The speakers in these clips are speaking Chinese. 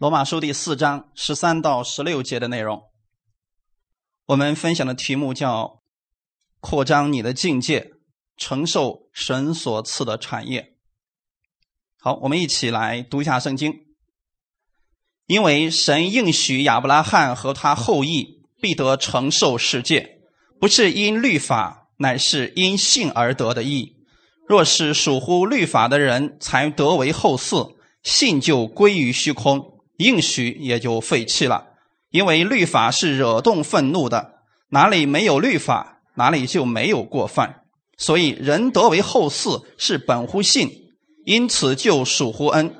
罗马书第四章十三到十六节的内容，我们分享的题目叫“扩张你的境界，承受神所赐的产业”。好，我们一起来读一下圣经。因为神应许亚伯拉罕和他后裔必得承受世界，不是因律法，乃是因信而得的义。若是属乎律法的人才得为后嗣，信就归于虚空。应许也就废弃了，因为律法是惹动愤怒的，哪里没有律法，哪里就没有过犯。所以人得为后嗣是本乎信，因此就属乎恩，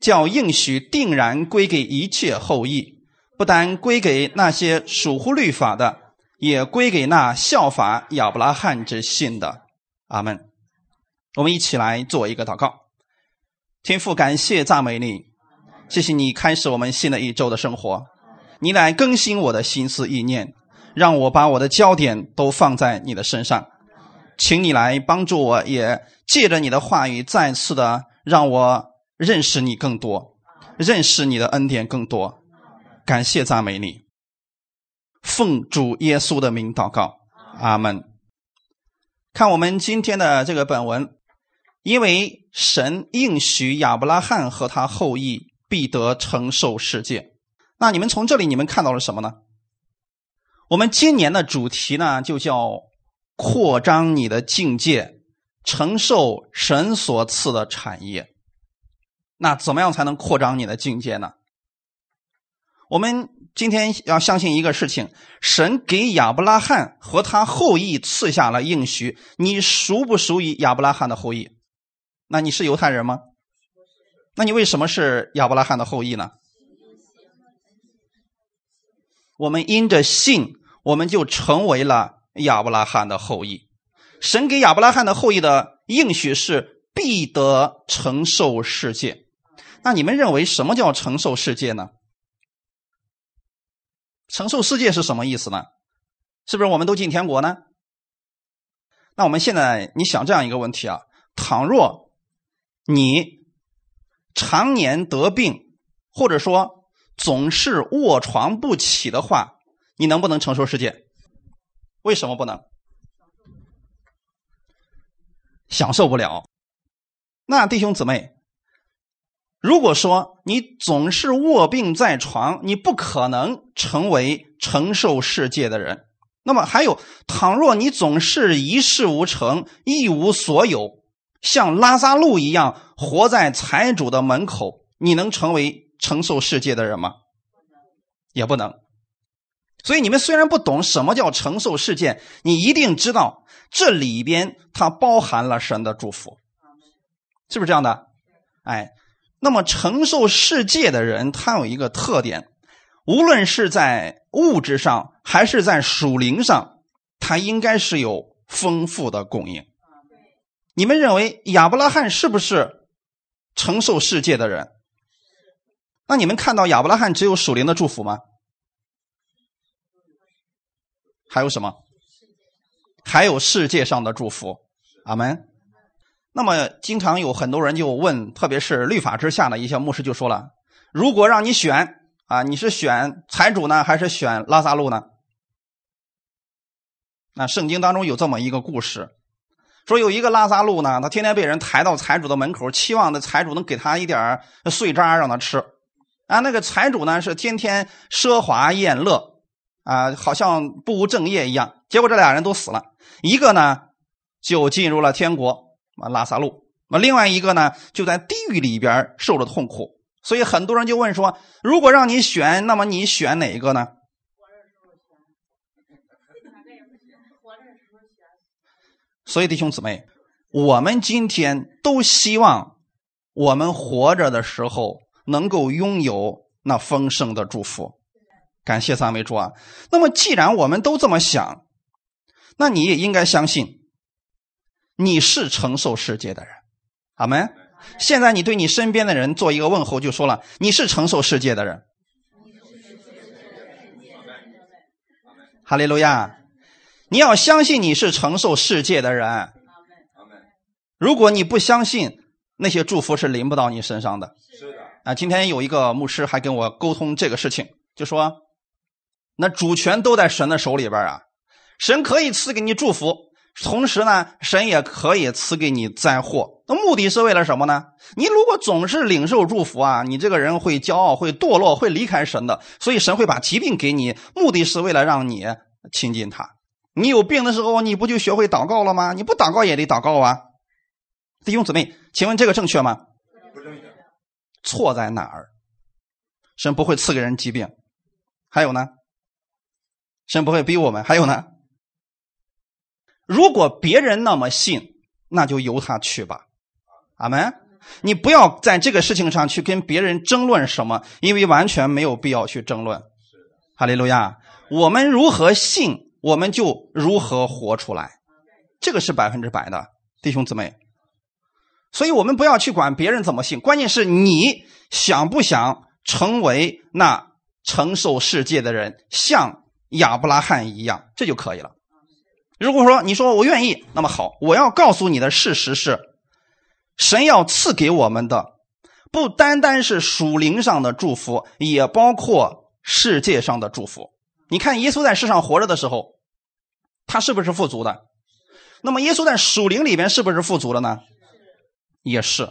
叫应许定然归给一切后裔，不单归给那些属乎律法的，也归给那效法亚伯拉罕之信的。阿门。我们一起来做一个祷告，天父，感谢赞美你。谢谢你开始我们新的一周的生活，你来更新我的心思意念，让我把我的焦点都放在你的身上，请你来帮助我，也借着你的话语再次的让我认识你更多，认识你的恩典更多。感谢赞美你，奉主耶稣的名祷告，阿门。看我们今天的这个本文，因为神应许亚伯拉罕和他后裔。必得承受世界。那你们从这里你们看到了什么呢？我们今年的主题呢，就叫扩张你的境界，承受神所赐的产业。那怎么样才能扩张你的境界呢？我们今天要相信一个事情：神给亚伯拉罕和他后裔赐下了应许。你属不属于亚伯拉罕的后裔？那你是犹太人吗？那你为什么是亚伯拉罕的后裔呢？我们因着信，我们就成为了亚伯拉罕的后裔。神给亚伯拉罕的后裔的应许是必得承受世界。那你们认为什么叫承受世界呢？承受世界是什么意思呢？是不是我们都进天国呢？那我们现在你想这样一个问题啊：倘若你。常年得病，或者说总是卧床不起的话，你能不能承受世界？为什么不能？享受不了。那弟兄姊妹，如果说你总是卧病在床，你不可能成为承受世界的人。那么还有，倘若你总是一事无成，一无所有。像拉萨路一样活在财主的门口，你能成为承受世界的人吗？也不能。所以你们虽然不懂什么叫承受世界，你一定知道这里边它包含了神的祝福，是不是这样的？哎，那么承受世界的人，他有一个特点，无论是在物质上还是在属灵上，他应该是有丰富的供应。你们认为亚伯拉罕是不是承受世界的人？那你们看到亚伯拉罕只有属灵的祝福吗？还有什么？还有世界上的祝福。阿门。那么，经常有很多人就问，特别是律法之下的一些牧师就说了：如果让你选啊，你是选财主呢，还是选拉萨路呢？那圣经当中有这么一个故事。说有一个拉萨路呢，他天天被人抬到财主的门口，期望的财主能给他一点碎渣让他吃。啊，那个财主呢是天天奢华宴乐，啊，好像不务正业一样。结果这俩人都死了，一个呢就进入了天国，啊，拉萨路；那另外一个呢就在地狱里边受着痛苦。所以很多人就问说：如果让你选，那么你选哪一个呢？所以，弟兄姊妹，我们今天都希望我们活着的时候能够拥有那丰盛的祝福。感谢三位主啊！那么，既然我们都这么想，那你也应该相信你是承受世界的人。阿门。现在，你对你身边的人做一个问候，就说了：“你是承受世界的人。”哈利路亚。你要相信你是承受世界的人。如果你不相信，那些祝福是临不到你身上的。是的。啊，今天有一个牧师还跟我沟通这个事情，就说，那主权都在神的手里边啊，神可以赐给你祝福，同时呢，神也可以赐给你灾祸。那目的是为了什么呢？你如果总是领受祝福啊，你这个人会骄傲，会堕落，会离开神的。所以神会把疾病给你，目的是为了让你亲近他。你有病的时候，你不就学会祷告了吗？你不祷告也得祷告啊，弟兄姊妹，请问这个正确吗？不正确。错在哪儿？神不会赐给人疾病，还有呢？神不会逼我们，还有呢？如果别人那么信，那就由他去吧。阿门。你不要在这个事情上去跟别人争论什么，因为完全没有必要去争论。哈利路亚。我们如何信，我们就如何活出来，这个是百分之百的，弟兄姊妹。所以我们不要去管别人怎么信，关键是你想不想成为那承受世界的人，像亚伯拉罕一样，这就可以了。如果说你说我愿意，那么好，我要告诉你的事实是。神要赐给我们的，不单单是属灵上的祝福，也包括世界上的祝福。你看，耶稣在世上活着的时候，他是不是富足的？那么，耶稣在属灵里边是不是富足的呢？也是。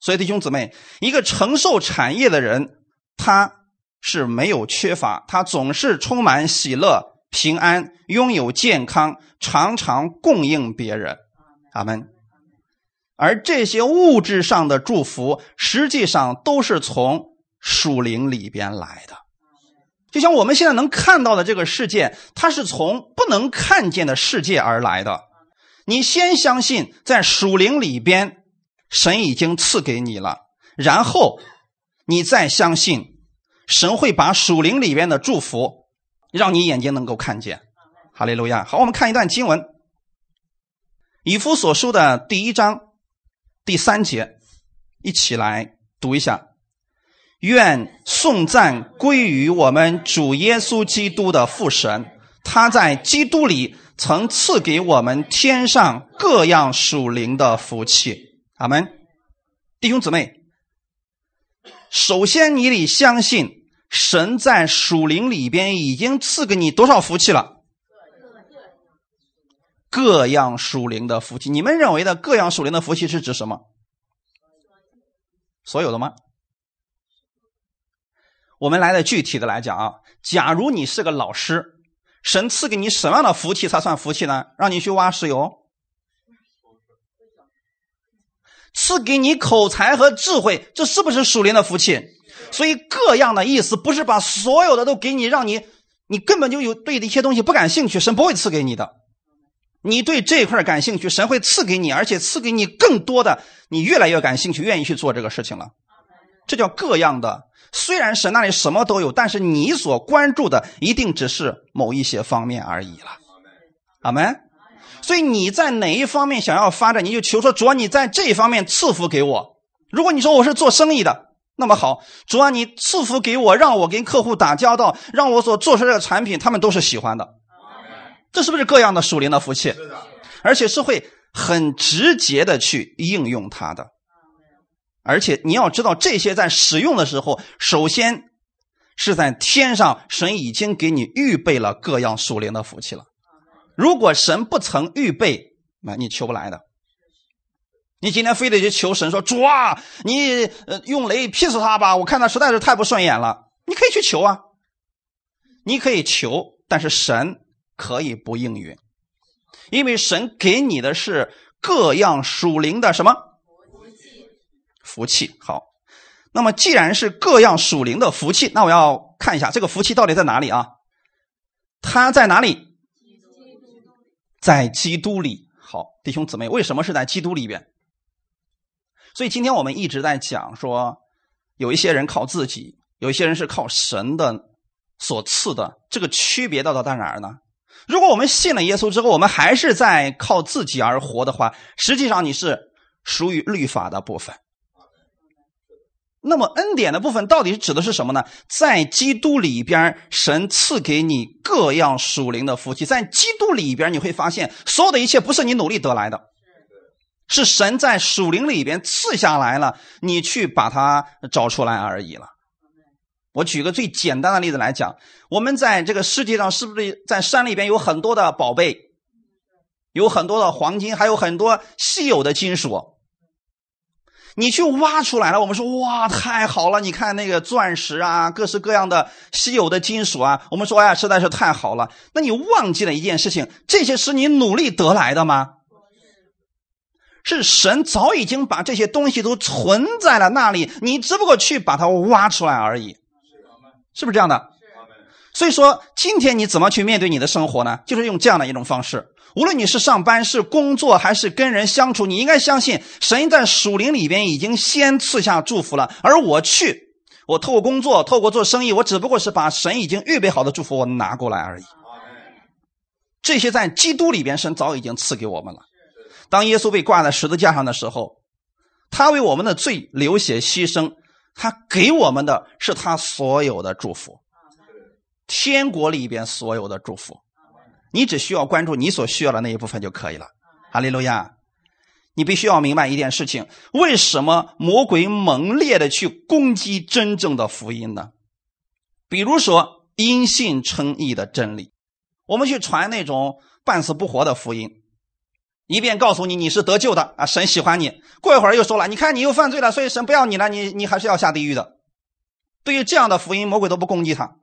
所以，弟兄姊妹，一个承受产业的人，他是没有缺乏，他总是充满喜乐、平安，拥有健康，常常供应别人。阿门。而这些物质上的祝福，实际上都是从属灵里边来的。就像我们现在能看到的这个世界，它是从不能看见的世界而来的。你先相信，在属灵里边，神已经赐给你了，然后你再相信，神会把属灵里边的祝福，让你眼睛能够看见。哈利路亚！好，我们看一段经文，《以弗所书》的第一章。第三节，一起来读一下。愿颂赞归于我们主耶稣基督的父神，他在基督里曾赐给我们天上各样属灵的福气。阿门。弟兄姊妹，首先你得相信，神在属灵里边已经赐给你多少福气了？各样属灵的福气，你们认为的各样属灵的福气是指什么？所有的吗？我们来的具体的来讲啊，假如你是个老师，神赐给你什么样的福气才算福气呢？让你去挖石油，赐给你口才和智慧，这是不是属灵的福气？所以各样的意思不是把所有的都给你，让你你根本就有对的一些东西不感兴趣，神不会赐给你的。你对这一块感兴趣，神会赐给你，而且赐给你更多的，你越来越感兴趣，愿意去做这个事情了。这叫各样的。虽然神那里什么都有，但是你所关注的一定只是某一些方面而已了。阿门。所以你在哪一方面想要发展，你就求说主啊，你在这一方面赐福给我。如果你说我是做生意的，那么好，主啊，你赐福给我，让我跟客户打交道，让我所做出来的产品他们都是喜欢的。这是不是各样的属灵的福气？是的，而且是会很直接的去应用它的。而且你要知道，这些在使用的时候，首先是在天上，神已经给你预备了各样属灵的福气了。如果神不曾预备，那你求不来的。你今天非得去求神说主啊，你呃用雷劈死他吧！我看他实在是太不顺眼了。你可以去求啊，你可以求，但是神。可以不应允，因为神给你的是各样属灵的什么？福气好。那么既然是各样属灵的福气，那我要看一下这个福气到底在哪里啊？它在哪里？在基督里。好，弟兄姊妹，为什么是在基督里边？所以今天我们一直在讲说，有一些人靠自己，有一些人是靠神的所赐的，这个区别到底在哪儿呢？如果我们信了耶稣之后，我们还是在靠自己而活的话，实际上你是属于律法的部分。那么恩典的部分到底指的是什么呢？在基督里边，神赐给你各样属灵的福气。在基督里边，你会发现所有的一切不是你努力得来的，是神在属灵里边赐下来了，你去把它找出来而已了。我举个最简单的例子来讲，我们在这个世界上是不是在山里边有很多的宝贝，有很多的黄金，还有很多稀有的金属？你去挖出来了，我们说哇，太好了！你看那个钻石啊，各式各样的稀有的金属啊，我们说哎呀，实在是太好了。那你忘记了一件事情，这些是你努力得来的吗？是神早已经把这些东西都存在了那里，你只不过去把它挖出来而已，是不是这样的？所以说，今天你怎么去面对你的生活呢？就是用这样的一种方式。无论你是上班、是工作，还是跟人相处，你应该相信神在属灵里边已经先赐下祝福了。而我去，我透过工作，透过做生意，我只不过是把神已经预备好的祝福我拿过来而已。这些在基督里边，神早已经赐给我们了。当耶稣被挂在十字架上的时候，他为我们的罪流血牺牲，他给我们的是他所有的祝福，天国里边所有的祝福。你只需要关注你所需要的那一部分就可以了。哈利路亚！你必须要明白一件事情：为什么魔鬼猛烈的去攻击真正的福音呢？比如说因信称义的真理，我们去传那种半死不活的福音。一遍告诉你你是得救的啊，神喜欢你。过一会儿又说了，你看你又犯罪了，所以神不要你了，你你还是要下地狱的。对于这样的福音，魔鬼都不攻击他。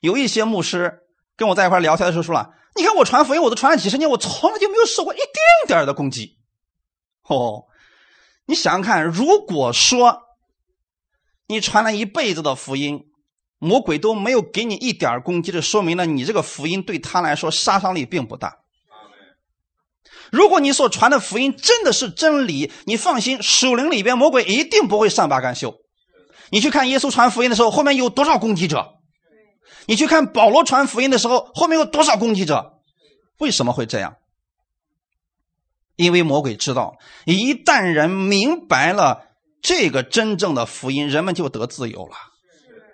有一些牧师跟我在一块聊天的时候说了，你看我传福音，我都传了几十年，我从来就没有受过一丁点的攻击。哦，你想想看，如果说你传了一辈子的福音，魔鬼都没有给你一点攻击，这说明了你这个福音对他来说杀伤力并不大。如果你所传的福音真的是真理，你放心，属灵里边魔鬼一定不会善罢甘休。你去看耶稣传福音的时候，后面有多少攻击者？你去看保罗传福音的时候，后面有多少攻击者？为什么会这样？因为魔鬼知道，一旦人明白了这个真正的福音，人们就得自由了。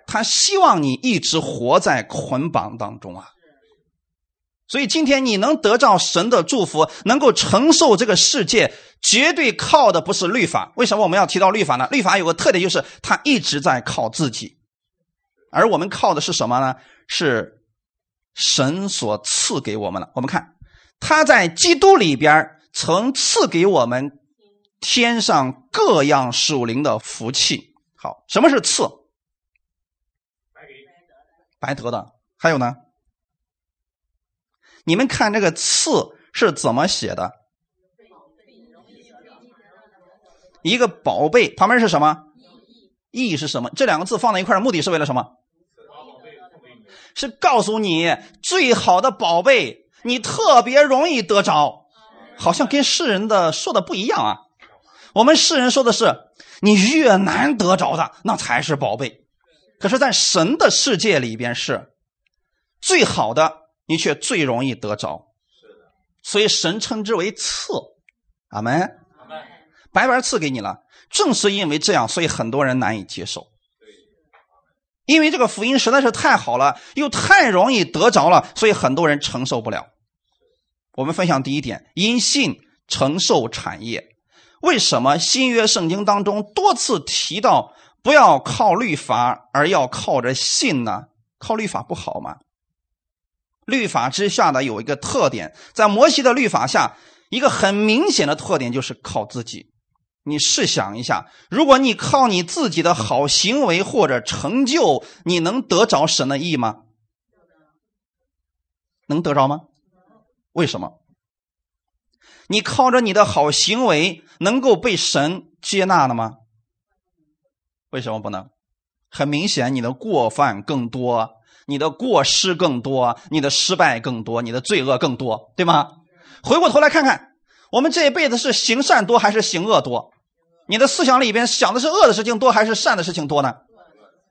他希望你一直活在捆绑当中啊。所以今天你能得到神的祝福，能够承受这个世界，绝对靠的不是律法。为什么我们要提到律法呢？律法有个特点，就是它一直在靠自己，而我们靠的是什么呢？是神所赐给我们的。我们看，他在基督里边曾赐给我们天上各样属灵的福气。好，什么是赐？白得的。还有呢？你们看这个“赐”是怎么写的？一个宝贝旁边是什么？“意义”是什么？这两个字放在一块的目的是为了什么？是告诉你最好的宝贝，你特别容易得着。好像跟世人的说的不一样啊。我们世人说的是，你越难得着的那才是宝贝。可是，在神的世界里边是最好的。你却最容易得着，所以神称之为赐，阿门，白白赐给你了。正是因为这样，所以很多人难以接受，因为这个福音实在是太好了，又太容易得着了，所以很多人承受不了。我们分享第一点：因信承受产业。为什么新约圣经当中多次提到不要靠律法，而要靠着信呢？靠律法不好吗？律法之下的有一个特点，在摩西的律法下，一个很明显的特点就是靠自己。你试想一下，如果你靠你自己的好行为或者成就，你能得着神的意吗？能得着吗？为什么？你靠着你的好行为能够被神接纳了吗？为什么不能？很明显，你的过犯更多。你的过失更多，你的失败更多，你的罪恶更多，对吗？回过头来看看，我们这一辈子是行善多还是行恶多？你的思想里边想的是恶的事情多还是善的事情多呢？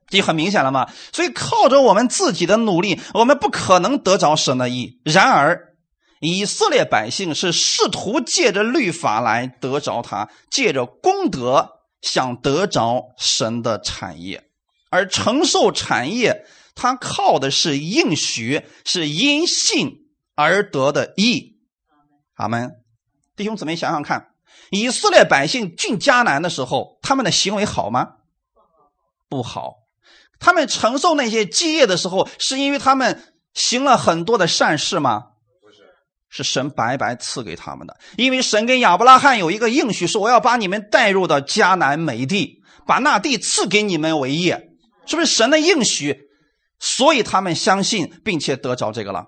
这很明显了嘛？所以靠着我们自己的努力，我们不可能得着神的意。然而，以色列百姓是试图借着律法来得着他，借着功德想得着神的产业，而承受产业。他靠的是应许，是因信而得的义。阿门，弟兄姊妹，想想看，以色列百姓进迦南的时候，他们的行为好吗？不好。他们承受那些基业的时候，是因为他们行了很多的善事吗？不是，是神白白赐给他们的。因为神跟亚伯拉罕有一个应许，说我要把你们带入到迦南美地，把那地赐给你们为业，是不是神的应许？所以他们相信，并且得着这个了。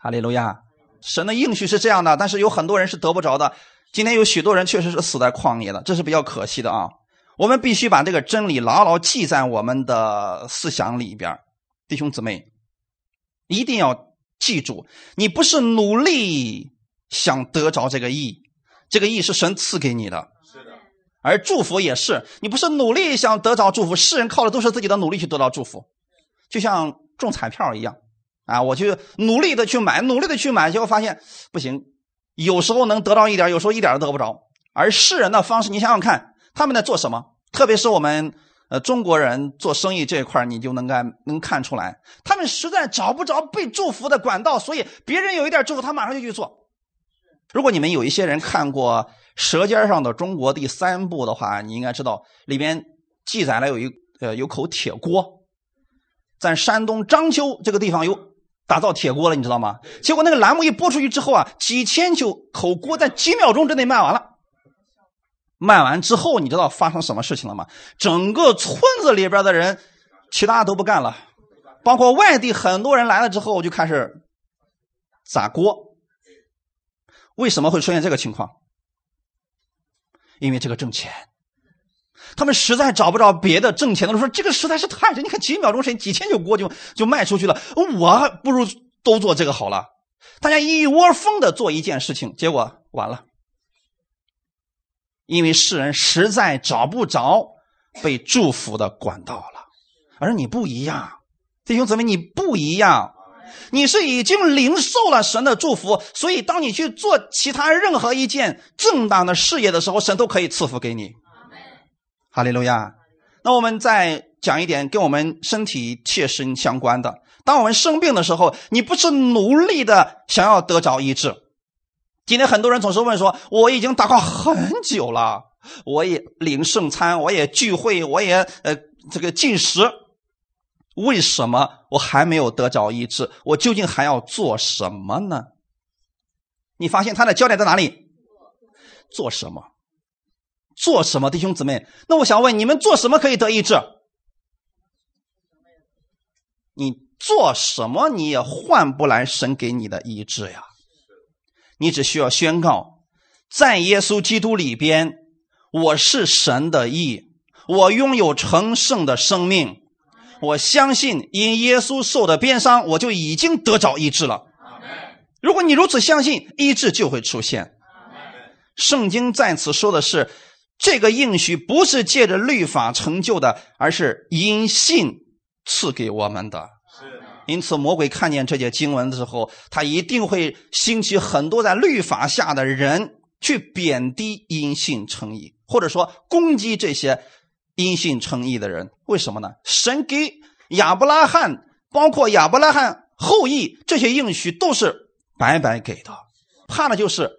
哈利路亚！神的应许是这样的，但是有很多人是得不着的。今天有许多人确实是死在旷野的，这是比较可惜的啊。我们必须把这个真理牢牢记在我们的思想里边，弟兄姊妹，一定要记住，你不是努力想得着这个义，这个义是神赐给你的。是的，而祝福也是，你不是努力想得着祝福，世人靠的都是自己的努力去得到祝福，就像中彩票一样啊，我去努力的去买，努力的去买，结果发现不行，有时候能得到一点，有时候一点都得不着。而世人的方式，你想想看。他们在做什么？特别是我们呃中国人做生意这一块你就能干能看出来，他们实在找不着被祝福的管道，所以别人有一点祝福，他马上就去做。如果你们有一些人看过《舌尖上的中国》第三部的话，你应该知道里边记载了有一呃有口铁锅，在山东章丘这个地方有打造铁锅了，你知道吗？结果那个栏目一播出去之后啊，几千就口锅在几秒钟之内卖完了。卖完之后，你知道发生什么事情了吗？整个村子里边的人，其他都不干了，包括外地很多人来了之后，就开始砸锅。为什么会出现这个情况？因为这个挣钱，他们实在找不着别的挣钱的，说这个实在是太神，你看几秒钟时间，几千就锅就就卖出去了，我不如都做这个好了。大家一窝蜂的做一件事情，结果完了。因为世人实在找不着被祝福的管道了，而你不一样，弟兄姊妹，你不一样，你是已经领受了神的祝福，所以当你去做其他任何一件正当的事业的时候，神都可以赐福给你。哈利路亚。那我们再讲一点跟我们身体切身相关的：当我们生病的时候，你不是努力的想要得着医治。今天很多人总是问说：“我已经祷告很久了，我也领圣餐，我也聚会，我也呃这个进食，为什么我还没有得着医治？我究竟还要做什么呢？”你发现他的焦点在哪里？做什么？做什么？弟兄姊妹，那我想问你们：做什么可以得医治？你做什么你也换不来神给你的医治呀？你只需要宣告，在耶稣基督里边，我是神的义，我拥有成圣的生命，我相信因耶稣受的鞭伤，我就已经得着医治了。如果你如此相信，医治就会出现。圣经在此说的是，这个应许不是借着律法成就的，而是因信赐给我们的。因此，魔鬼看见这些经文的时候，他一定会兴起很多在律法下的人去贬低因信称义，或者说攻击这些因信称义的人。为什么呢？神给亚伯拉罕，包括亚伯拉罕后裔这些应许都是白白给的，怕的就是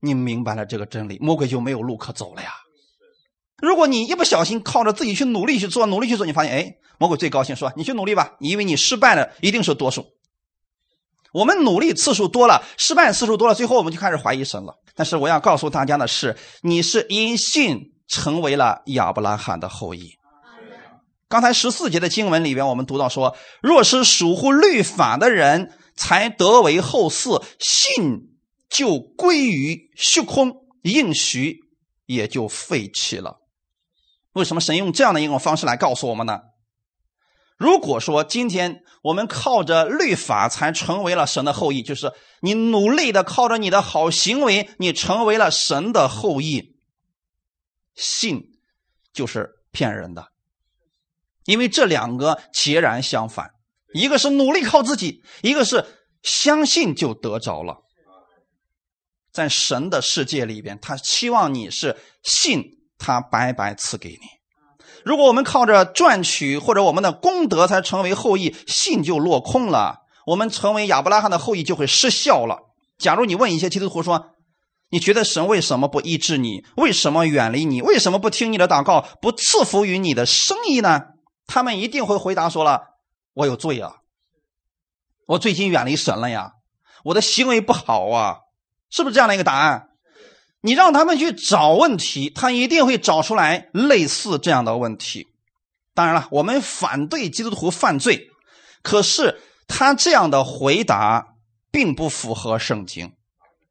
你明白了这个真理，魔鬼就没有路可走了呀。如果你一不小心靠着自己去努力去做，努力去做，你发现，哎，魔鬼最高兴，说你去努力吧，因为你失败的一定是多数。我们努力次数多了，失败次数多了，最后我们就开始怀疑神了。但是我要告诉大家的是，你是因信成为了亚伯拉罕的后裔。刚才十四节的经文里边，我们读到说，若是属乎律法的人才得为后嗣，信就归于虚空，应许也就废弃了。为什么神用这样的一种方式来告诉我们呢？如果说今天我们靠着律法才成为了神的后裔，就是你努力的靠着你的好行为，你成为了神的后裔，信就是骗人的，因为这两个截然相反，一个是努力靠自己，一个是相信就得着了。在神的世界里边，他期望你是信。他白白赐给你。如果我们靠着赚取或者我们的功德才成为后裔，信就落空了。我们成为亚伯拉罕的后裔就会失效了。假如你问一些基督徒说：“你觉得神为什么不医治你？为什么远离你？为什么不听你的祷告？不赐福于你的生意呢？他们一定会回答说了：“我有罪啊，我最近远离神了呀，我的行为不好啊，是不是这样的一个答案？”你让他们去找问题，他一定会找出来类似这样的问题。当然了，我们反对基督徒犯罪，可是他这样的回答并不符合圣经。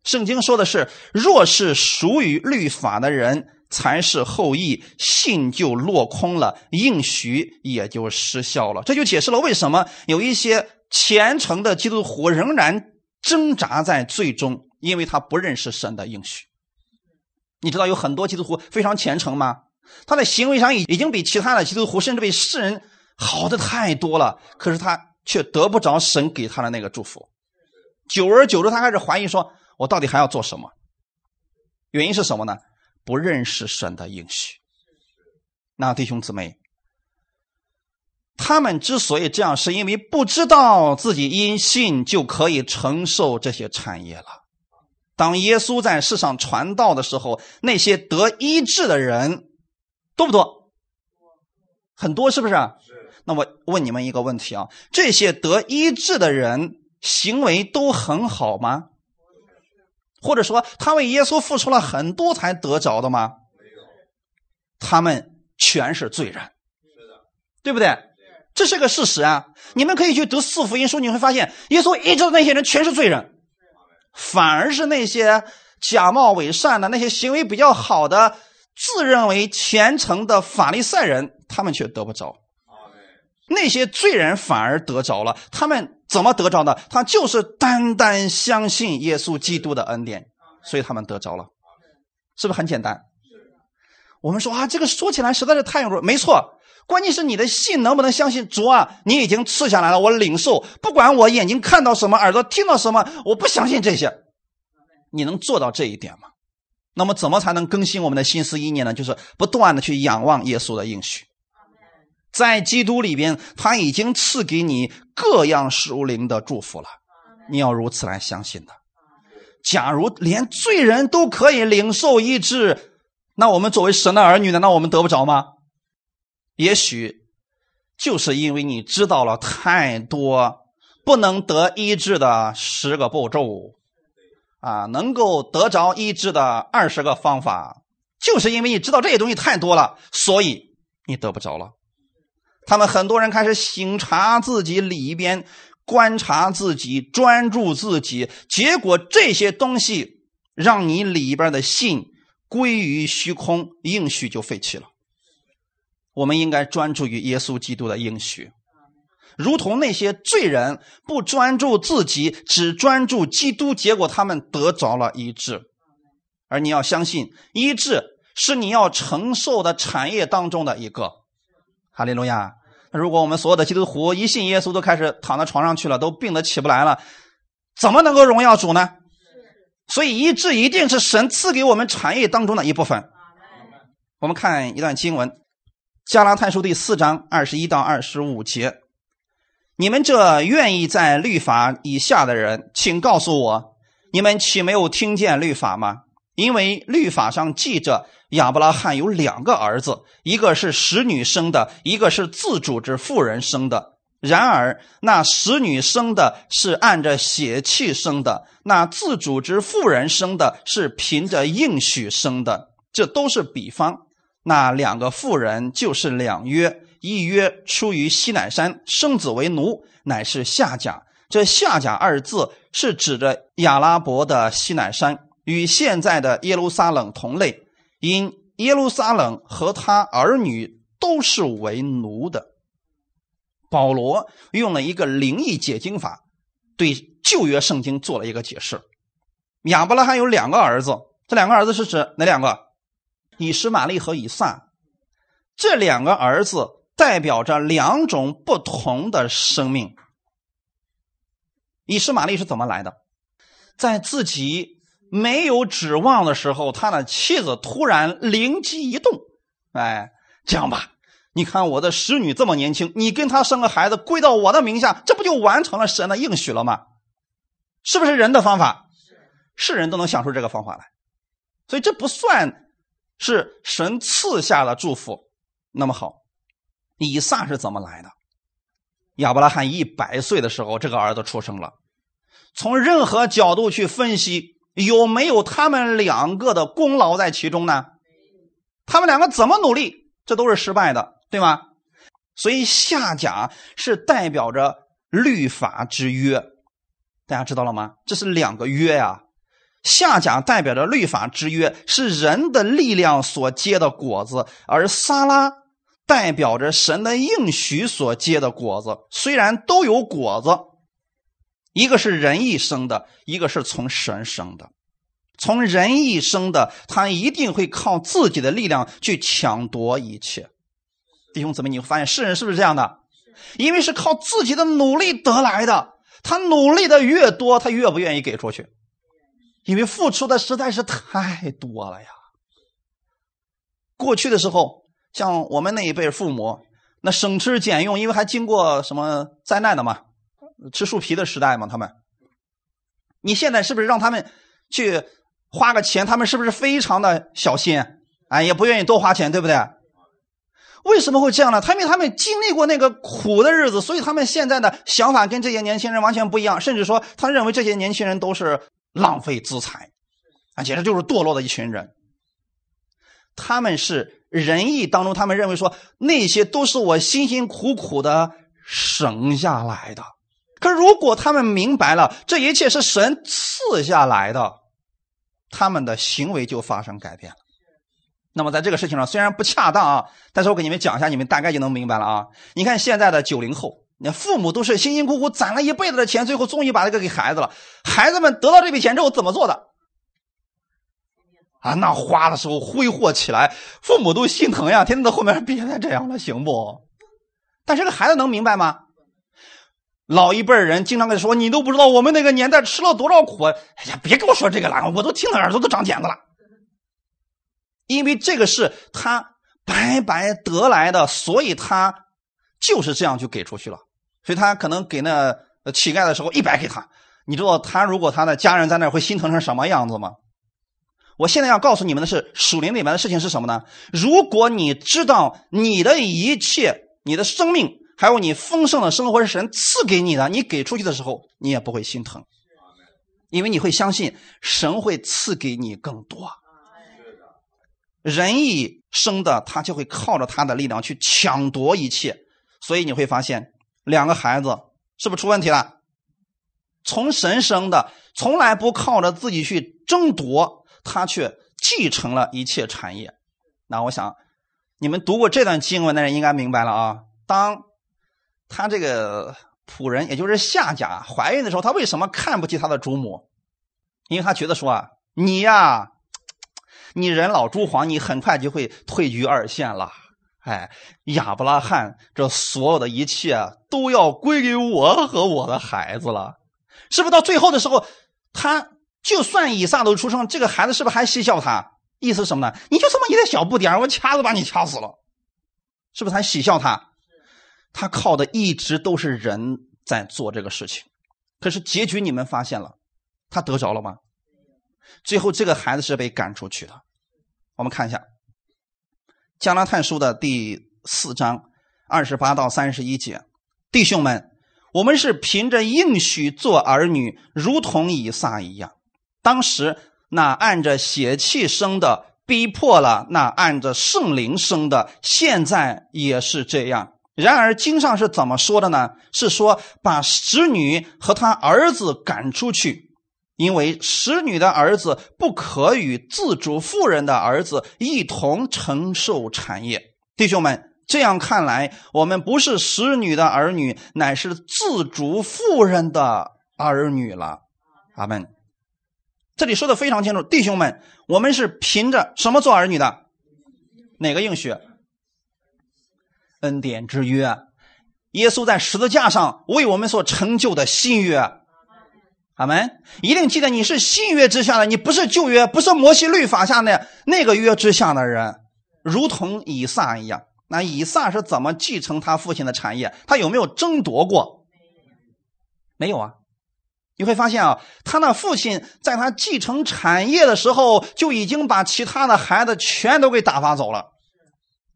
圣经说的是：若是属于律法的人才是后裔，信就落空了，应许也就失效了。这就解释了为什么有一些虔诚的基督徒仍然挣扎在最终，因为他不认识神的应许。你知道有很多基督徒非常虔诚吗？他的行为上已已经比其他的基督徒，甚至比世人好的太多了，可是他却得不着神给他的那个祝福。久而久之，他开始怀疑说：“我到底还要做什么？”原因是什么呢？不认识神的应许。那弟兄姊妹，他们之所以这样，是因为不知道自己因信就可以承受这些产业了。当耶稣在世上传道的时候，那些得医治的人。多不多？很多，是不是？那我问你们一个问题啊：这些得医治的人行为都很好吗？或者说，他为耶稣付出了很多才得着的吗？他们全是罪人，对不对？这是个事实啊！你们可以去读四福音书，你会发现，耶稣医治的那些人全是罪人，反而是那些假冒伪善的、那些行为比较好的。自认为虔诚的法利赛人，他们却得不着；那些罪人反而得着了。他们怎么得着的？他就是单单相信耶稣基督的恩典，所以他们得着了。是不是很简单？我们说啊，这个说起来实在是太容易。没错，关键是你的信能不能相信主啊？你已经赐下来了，我领受，不管我眼睛看到什么，耳朵听到什么，我不相信这些。你能做到这一点吗？那么，怎么才能更新我们的心思意念呢？就是不断的去仰望耶稣的应许，在基督里边，他已经赐给你各样属灵的祝福了。你要如此来相信的。假如连罪人都可以领受医治，那我们作为神的儿女，难道我们得不着吗？也许就是因为你知道了太多不能得医治的十个步骤。啊，能够得着医治的二十个方法，就是因为你知道这些东西太多了，所以你得不着了。他们很多人开始醒察自己里边，观察自己，专注自己，结果这些东西让你里边的信归于虚空，应许就废弃了。我们应该专注于耶稣基督的应许。如同那些罪人不专注自己，只专注基督，结果他们得着了医治。而你要相信，医治是你要承受的产业当中的一个。哈利路亚！那如果我们所有的基督徒一信耶稣都开始躺在床上去了，都病得起不来了，怎么能够荣耀主呢？所以医治一定是神赐给我们产业当中的一部分。我们看一段经文，《加拉太书》第四章二十一到二十五节。你们这愿意在律法以下的人，请告诉我，你们岂没有听见律法吗？因为律法上记着亚伯拉罕有两个儿子，一个是使女生的，一个是自主之妇人生的。然而那使女生的是按着血气生的，那自主之妇人生的是凭着应许生的。这都是比方。那两个妇人就是两约。一约出于西乃山，生子为奴，乃是夏甲。这夏甲二字是指着亚拉伯的西乃山，与现在的耶路撒冷同类。因耶路撒冷和他儿女都是为奴的。保罗用了一个灵异解经法，对旧约圣经做了一个解释。亚伯拉罕有两个儿子，这两个儿子是指哪两个？以实玛利和以撒。这两个儿子。代表着两种不同的生命。以实玛利是怎么来的？在自己没有指望的时候，他的妻子突然灵机一动，哎，这样吧，你看我的使女这么年轻，你跟她生个孩子归到我的名下，这不就完成了神的应许了吗？是不是人的方法？是人都能想出这个方法来。所以这不算是神赐下的祝福。那么好，以撒是怎么来的？亚伯拉罕一百岁的时候，这个儿子出生了。从任何角度去分析，有没有他们两个的功劳在其中呢？他们两个怎么努力，这都是失败的，对吗？所以夏甲是代表着律法之约，大家知道了吗？这是两个约呀。夏甲代表着律法之约，是人的力量所结的果子，而撒拉代表着神的应许所结的果子。虽然都有果子，一个是人一生的，一个是从神生的。从人一生的，他一定会靠自己的力量去抢夺一切。弟兄姊妹，你会发现世人是不是这样的？因为是靠自己的努力得来的，他努力的越多，他越不愿意给出去。因为付出的实在是太多了呀。过去的时候，像我们那一辈父母，那省吃俭用，因为还经过什么灾难的嘛，吃树皮的时代嘛，他们。你现在是不是让他们去花个钱？他们是不是非常的小心？哎，也不愿意多花钱，对不对？为什么会这样呢？他因为他们经历过那个苦的日子，所以他们现在的想法跟这些年轻人完全不一样，甚至说他认为这些年轻人都是。浪费资财，啊，简直就是堕落的一群人。他们是仁义当中，他们认为说那些都是我辛辛苦苦的省下来的。可如果他们明白了这一切是神赐下来的，他们的行为就发生改变了。那么在这个事情上虽然不恰当啊，但是我给你们讲一下，你们大概就能明白了啊。你看现在的九零后。你父母都是辛辛苦苦攒了一辈子的钱，最后终于把这个给孩子了。孩子们得到这笔钱之后怎么做的？啊，那花的时候挥霍起来，父母都心疼呀！天天在后面别再这样了，行不？但是这个孩子能明白吗？老一辈人经常跟他说：“你都不知道我们那个年代吃了多少苦。”哎呀，别跟我说这个了，我都听得耳朵都长茧子了。因为这个是他白白得来的，所以他就是这样就给出去了。所以他可能给那乞丐的时候一百给他，你知道他如果他的家人在那会心疼成什么样子吗？我现在要告诉你们的是属灵里面的事情是什么呢？如果你知道你的一切、你的生命还有你丰盛的生活是神赐给你的，你给出去的时候你也不会心疼，因为你会相信神会赐给你更多。人一生的他就会靠着他的力量去抢夺一切，所以你会发现。两个孩子是不是出问题了？从神生的，从来不靠着自己去争夺，他却继承了一切产业。那我想，你们读过这段经文的人应该明白了啊。当他这个仆人，也就是夏家怀孕的时候，他为什么看不起他的主母？因为他觉得说啊，你呀，你人老珠黄，你很快就会退居二线了。哎，亚伯拉罕，这所有的一切都要归给我和我的孩子了，是不是？到最后的时候，他就算以撒都出生，这个孩子是不是还嬉笑他？意思什么呢？你就这么一点小不点我掐都把你掐死了，是不是还嬉笑他？他靠的一直都是人在做这个事情，可是结局你们发现了，他得着了吗？最后这个孩子是被赶出去的，我们看一下。加拉太书的第四章二十八到三十一节，弟兄们，我们是凭着应许做儿女，如同以撒一样。当时那按着血气生的，逼迫了那按着圣灵生的，现在也是这样。然而经上是怎么说的呢？是说把使女和他儿子赶出去。因为使女的儿子不可与自主妇人的儿子一同承受产业，弟兄们，这样看来，我们不是使女的儿女，乃是自主妇人的儿女了。阿门。这里说的非常清楚，弟兄们，我们是凭着什么做儿女的？哪个应许？恩典之约，耶稣在十字架上为我们所成就的新约。阿门！一定记得你是新约之下的，你不是旧约，不是摩西律法下的那个约之下的人，如同以撒一样。那以撒是怎么继承他父亲的产业？他有没有争夺过？没有啊，你会发现啊，他那父亲在他继承产业的时候，就已经把其他的孩子全都给打发走了。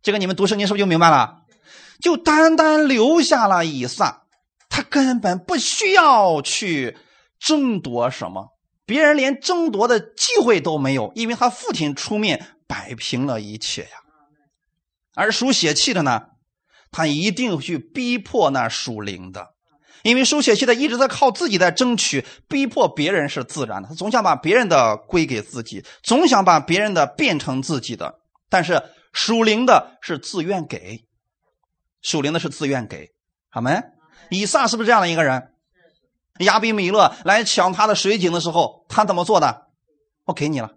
这个你们读圣经是不是就明白了？就单单留下了以撒，他根本不需要去争夺什么，别人连争夺的机会都没有，因为他父亲出面摆平了一切呀。而属血气的呢，他一定去逼迫那属灵的。因为属血气的一直在靠自己在争取，逼迫别人是自然的。他总想把别人的归给自己，总想把别人的变成自己的。但是属灵的是自愿给，属灵的是自愿给。好没？以撒是不是这样的一个人？亚比米勒来抢他的水井的时候，他怎么做的？我给你了，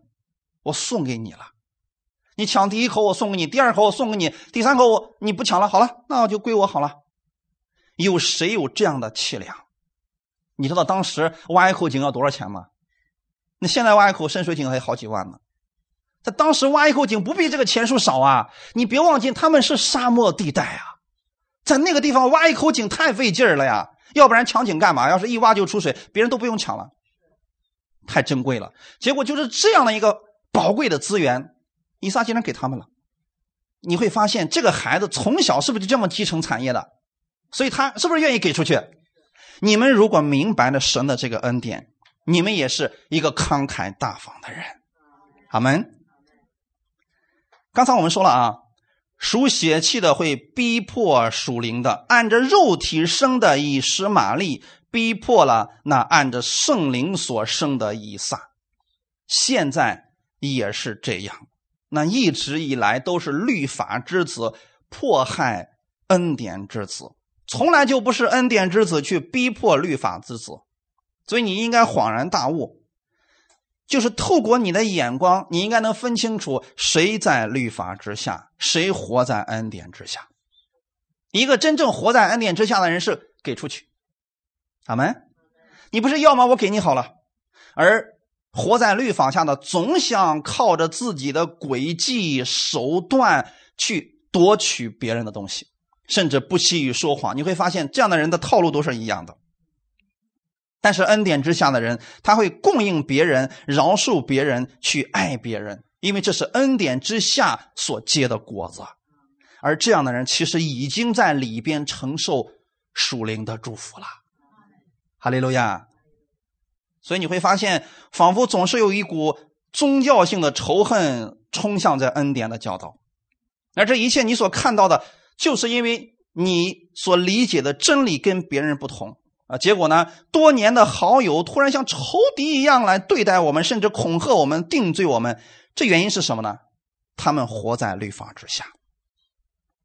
我送给你了。你抢第一口，我送给你；第二口，我送给你；第三口，我你不抢了。好了，那我就归我好了。有谁有这样的气量？你知道当时挖一口井要多少钱吗？那现在挖一口深水井还好几万呢。在当时挖一口井不比这个钱数少啊！你别忘记他们是沙漠地带啊，在那个地方挖一口井太费劲儿了呀。要不然抢井干嘛？要是一挖就出水，别人都不用抢了，太珍贵了。结果就是这样的一个宝贵的资源，以撒竟然给他们了。你会发现这个孩子从小是不是就这么继承产业的？所以他是不是愿意给出去？你们如果明白了神的这个恩典，你们也是一个慷慨大方的人。阿门。刚才我们说了啊，属血气的会逼迫属灵的，按着肉体生的以实玛利逼迫了那按着圣灵所生的以撒，现在也是这样。那一直以来都是律法之子迫害恩典之子。从来就不是恩典之子去逼迫律法之子，所以你应该恍然大悟，就是透过你的眼光，你应该能分清楚谁在律法之下，谁活在恩典之下。一个真正活在恩典之下的人是给出去，阿门。你不是要吗？我给你好了。而活在律法下的，总想靠着自己的诡计手段去夺取别人的东西。甚至不惜于说谎，你会发现这样的人的套路都是一样的。但是恩典之下的人，他会供应别人、饶恕别人、去爱别人，因为这是恩典之下所结的果子。而这样的人其实已经在里边承受属灵的祝福了。哈利路亚！所以你会发现，仿佛总是有一股宗教性的仇恨冲向在恩典的教导，而这一切你所看到的。就是因为你所理解的真理跟别人不同啊，结果呢，多年的好友突然像仇敌一样来对待我们，甚至恐吓我们、定罪我们。这原因是什么呢？他们活在律法之下。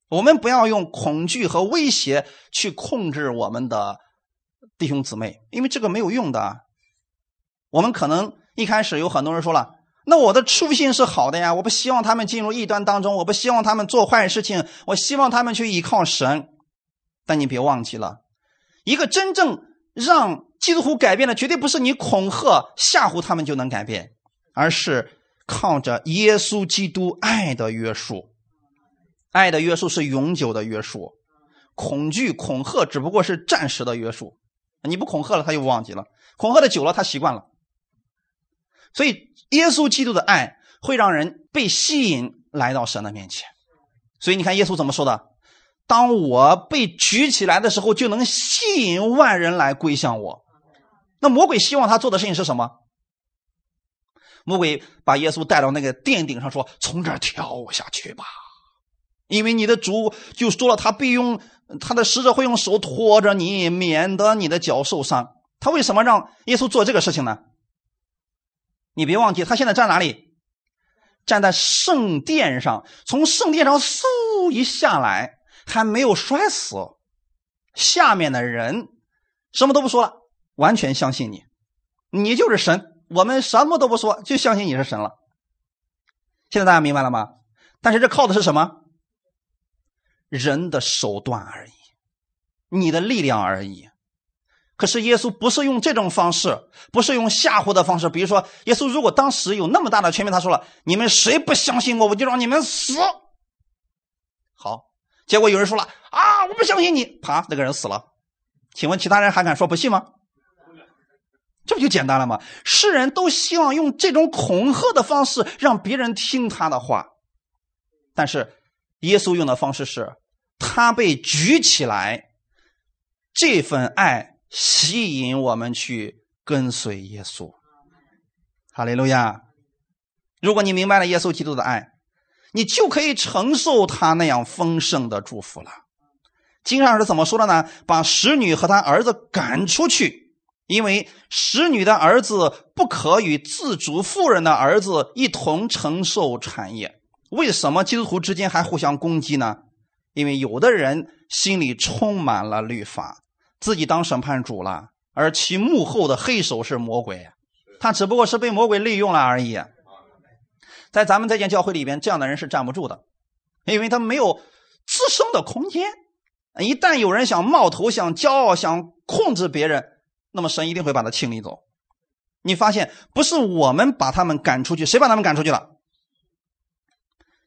我们不要用恐惧和威胁去控制我们的弟兄姊妹，因为这个没有用的。我们可能一开始有很多人说了。那我的初心是好的呀，我不希望他们进入异端当中，我不希望他们做坏事情，我希望他们去依靠神。但你别忘记了，一个真正让基督徒改变的，绝对不是你恐吓吓唬他们就能改变，而是靠着耶稣基督爱的约束。爱的约束是永久的约束，恐惧恐吓只不过是暂时的约束。你不恐吓了，他就忘记了；恐吓的久了，他习惯了。所以。耶稣基督的爱会让人被吸引来到神的面前，所以你看耶稣怎么说的：“当我被举起来的时候，就能吸引万人来归向我。”那魔鬼希望他做的事情是什么？魔鬼把耶稣带到那个殿顶上，说：“从这儿跳下去吧，因为你的主就说了，他必用他的使者会用手托着你，免得你的脚受伤。”他为什么让耶稣做这个事情呢？你别忘记，他现在站哪里？站在圣殿上，从圣殿上嗖一下来，还没有摔死。下面的人什么都不说了，完全相信你，你就是神。我们什么都不说，就相信你是神了。现在大家明白了吗？但是这靠的是什么？人的手段而已，你的力量而已。可是耶稣不是用这种方式，不是用吓唬的方式。比如说，耶稣如果当时有那么大的权柄，他说了：“你们谁不相信我，我就让你们死。”好，结果有人说了：“啊，我不相信你。”啪，那个人死了。请问其他人还敢说不信吗？这不就简单了吗？世人都希望用这种恐吓的方式让别人听他的话，但是耶稣用的方式是，他被举起来，这份爱吸引我们去跟随耶稣。哈利路亚！如果你明白了耶稣基督的爱，你就可以承受他那样丰盛的祝福了。经上是怎么说的呢？把使女和他儿子赶出去。因为使女的儿子不可与自主妇人的儿子一同承受产业，为什么基督徒之间还互相攻击呢？因为有的人心里充满了律法，自己当审判主了，而其幕后的黑手是魔鬼，他只不过是被魔鬼利用了而已。在咱们这间教会里边，这样的人是站不住的，因为他没有滋生的空间。一旦有人想冒头、想骄傲、想控制别人，那么神一定会把他清理走。你发现不是我们把他们赶出去，谁把他们赶出去了？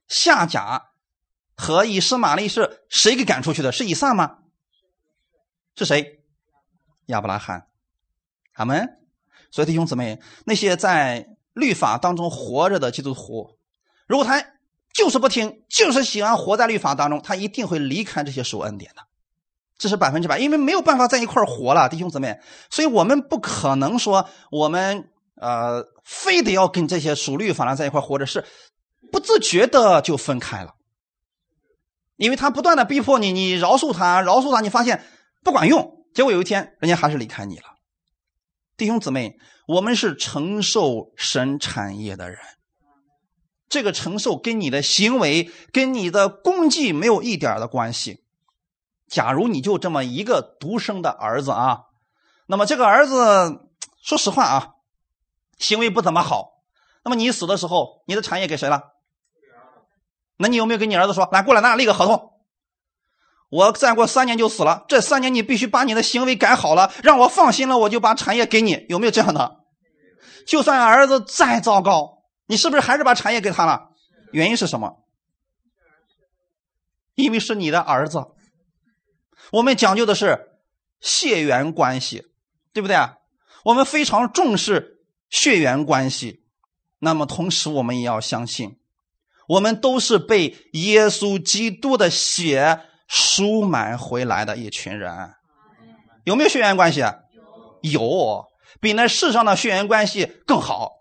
夏甲和以斯玛利是谁给赶出去的？是以撒吗？是谁？亚伯拉罕。阿门。所以弟兄姊妹，那些在律法当中活着的基督徒，如果他就是不听，就是喜欢活在律法当中，他一定会离开这些受恩典的。这是百分之百，因为没有办法在一块活了，弟兄姊妹，所以我们不可能说我们呃非得要跟这些属律法的在一块活着，是不自觉的就分开了，因为他不断的逼迫你，你饶恕他，饶恕他，你发现不管用，结果有一天人家还是离开你了。弟兄姊妹，我们是承受神产业的人，这个承受跟你的行为、跟你的功绩没有一点的关系。假如你就这么一个独生的儿子啊，那么这个儿子说实话啊，行为不怎么好。那么你死的时候，你的产业给谁了？那你有没有跟你儿子说，来过来，那立个合同，我再过三年就死了，这三年你必须把你的行为改好了，让我放心了，我就把产业给你。有没有这样的？就算儿子再糟糕，你是不是还是把产业给他了？原因是什么？因为是你的儿子。我们讲究的是血缘关系，对不对啊？我们非常重视血缘关系。那么，同时我们也要相信，我们都是被耶稣基督的血赎买回来的一群人。有没有血缘关系？有，比那世上的血缘关系更好。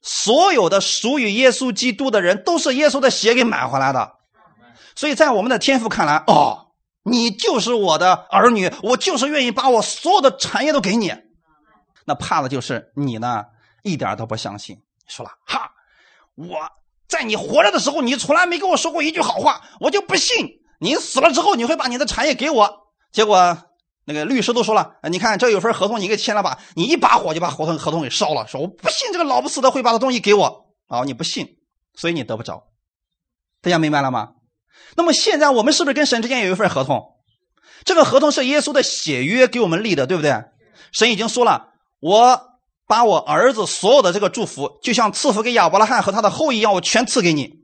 所有的属于耶稣基督的人，都是耶稣的血给买回来的。所以在我们的天父看来，哦。你就是我的儿女，我就是愿意把我所有的产业都给你。那怕的就是你呢，一点都不相信。说了哈，我在你活着的时候，你从来没跟我说过一句好话，我就不信你死了之后你会把你的产业给我。结果那个律师都说了，你看这有份合同，你给签了吧？你一把火就把合同合同给烧了，说我不信这个老不死的会把他东西给我。啊，你不信，所以你得不着。大家明白了吗？那么现在我们是不是跟神之间有一份合同？这个合同是耶稣的血约给我们立的，对不对？神已经说了，我把我儿子所有的这个祝福，就像赐福给亚伯拉罕和他的后裔一样，我全赐给你。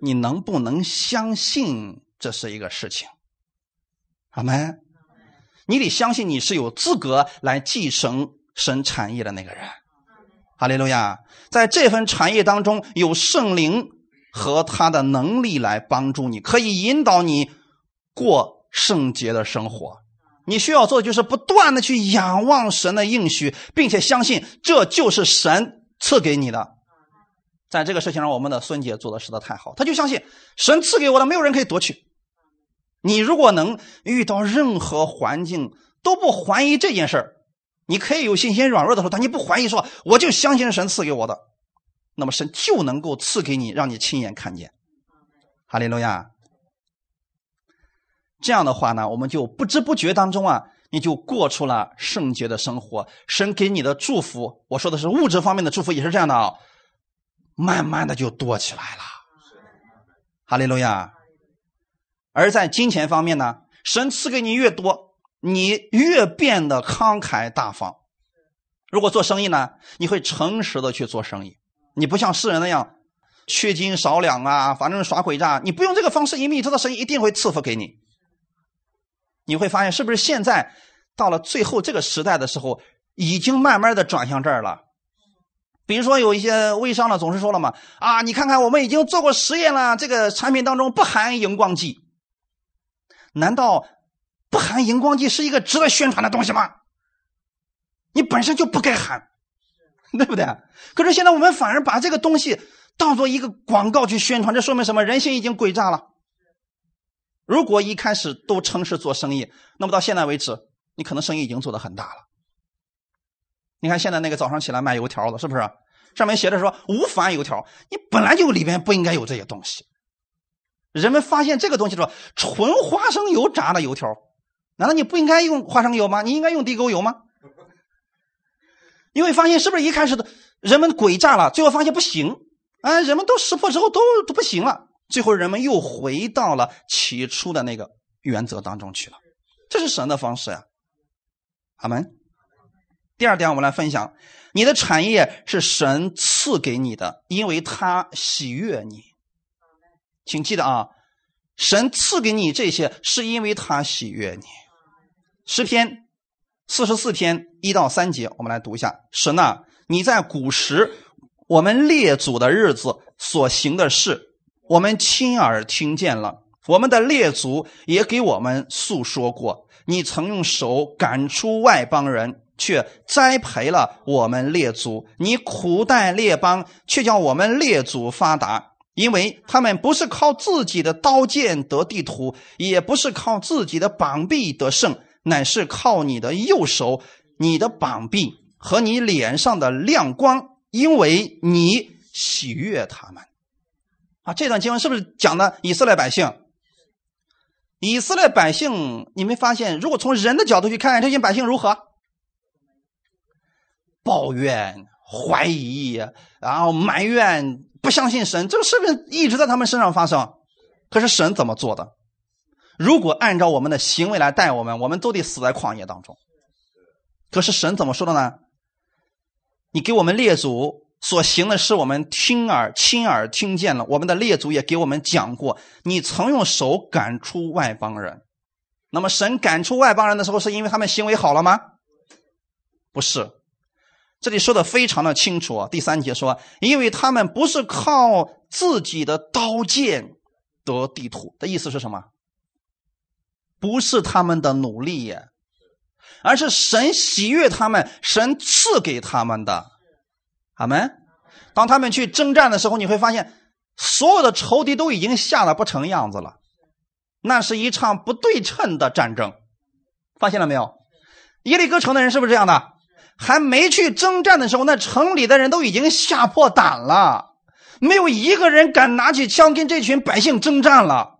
你能不能相信这是一个事情？阿门。你得相信你是有资格来继承神产业的那个人。哈利路亚！在这份产业当中有圣灵。和他的能力来帮助你，可以引导你过圣洁的生活。你需要做的就是不断的去仰望神的应许，并且相信这就是神赐给你的。在这个事情上，我们的孙姐做的实在太好，她就相信神赐给我的，没有人可以夺取。你如果能遇到任何环境都不怀疑这件事，你可以有信心软弱的时候，但你不怀疑说，我就相信神赐给我的。那么神就能够赐给你，让你亲眼看见，哈利路亚。这样的话呢，我们就不知不觉当中啊，你就过出了圣洁的生活。神给你的祝福，我说的是物质方面的祝福，也是这样的啊，慢慢的就多起来了，哈利路亚。而在金钱方面呢，神赐给你越多，你越变得慷慨大方。如果做生意呢，你会诚实的去做生意。你不像世人那样缺斤少两啊，反正耍诡诈。你不用这个方式，因为你知道神一定会赐福给你。你会发现，是不是现在到了最后这个时代的时候，已经慢慢的转向这儿了。比如说有一些微商呢，总是说了嘛，啊，你看看我们已经做过实验了，这个产品当中不含荧光剂。难道不含荧光剂是一个值得宣传的东西吗？你本身就不该含，对不对？可是现在我们反而把这个东西当做一个广告去宣传，这说明什么？人心已经诡诈了。如果一开始都诚实做生意，那么到现在为止，你可能生意已经做得很大了。你看现在那个早上起来卖油条的，是不是？上面写着说无矾油条，你本来就里边不应该有这些东西。人们发现这个东西说纯花生油炸的油条，难道你不应该用花生油吗？你应该用地沟油吗？你会发现是不是一开始的人们诡诈了，最后发现不行，啊，人们都识破之后都都不行了，最后人们又回到了起初的那个原则当中去了，这是神的方式呀，阿门。第二点，我们来分享，你的产业是神赐给你的，因为他喜悦你，请记得啊，神赐给你这些是因为他喜悦你，诗篇。四十四篇一到三节，我们来读一下。神呐，你在古时我们列祖的日子所行的事，我们亲耳听见了。我们的列祖也给我们诉说过。你曾用手赶出外邦人，却栽培了我们列祖；你苦待列邦，却叫我们列祖发达，因为他们不是靠自己的刀剑得地图，也不是靠自己的膀臂得胜。乃是靠你的右手、你的膀臂和你脸上的亮光，因为你喜悦他们。啊，这段经文是不是讲的以色列百姓？以色列百姓，你没发现？如果从人的角度去看，这些百姓如何？抱怨、怀疑，然后埋怨、不相信神，这个是不是一直在他们身上发生？可是神怎么做的？如果按照我们的行为来待我们，我们都得死在旷野当中。可是神怎么说的呢？你给我们列祖所行的事，我们听耳亲耳听见了。我们的列祖也给我们讲过，你曾用手赶出外邦人。那么神赶出外邦人的时候，是因为他们行为好了吗？不是，这里说的非常的清楚啊。第三节说，因为他们不是靠自己的刀剑得地土的意思是什么？不是他们的努力呀，而是神喜悦他们，神赐给他们的。阿门。当他们去征战的时候，你会发现，所有的仇敌都已经吓得不成样子了。那是一场不对称的战争，发现了没有？耶利哥城的人是不是这样的？还没去征战的时候，那城里的人都已经吓破胆了，没有一个人敢拿起枪跟这群百姓征战了。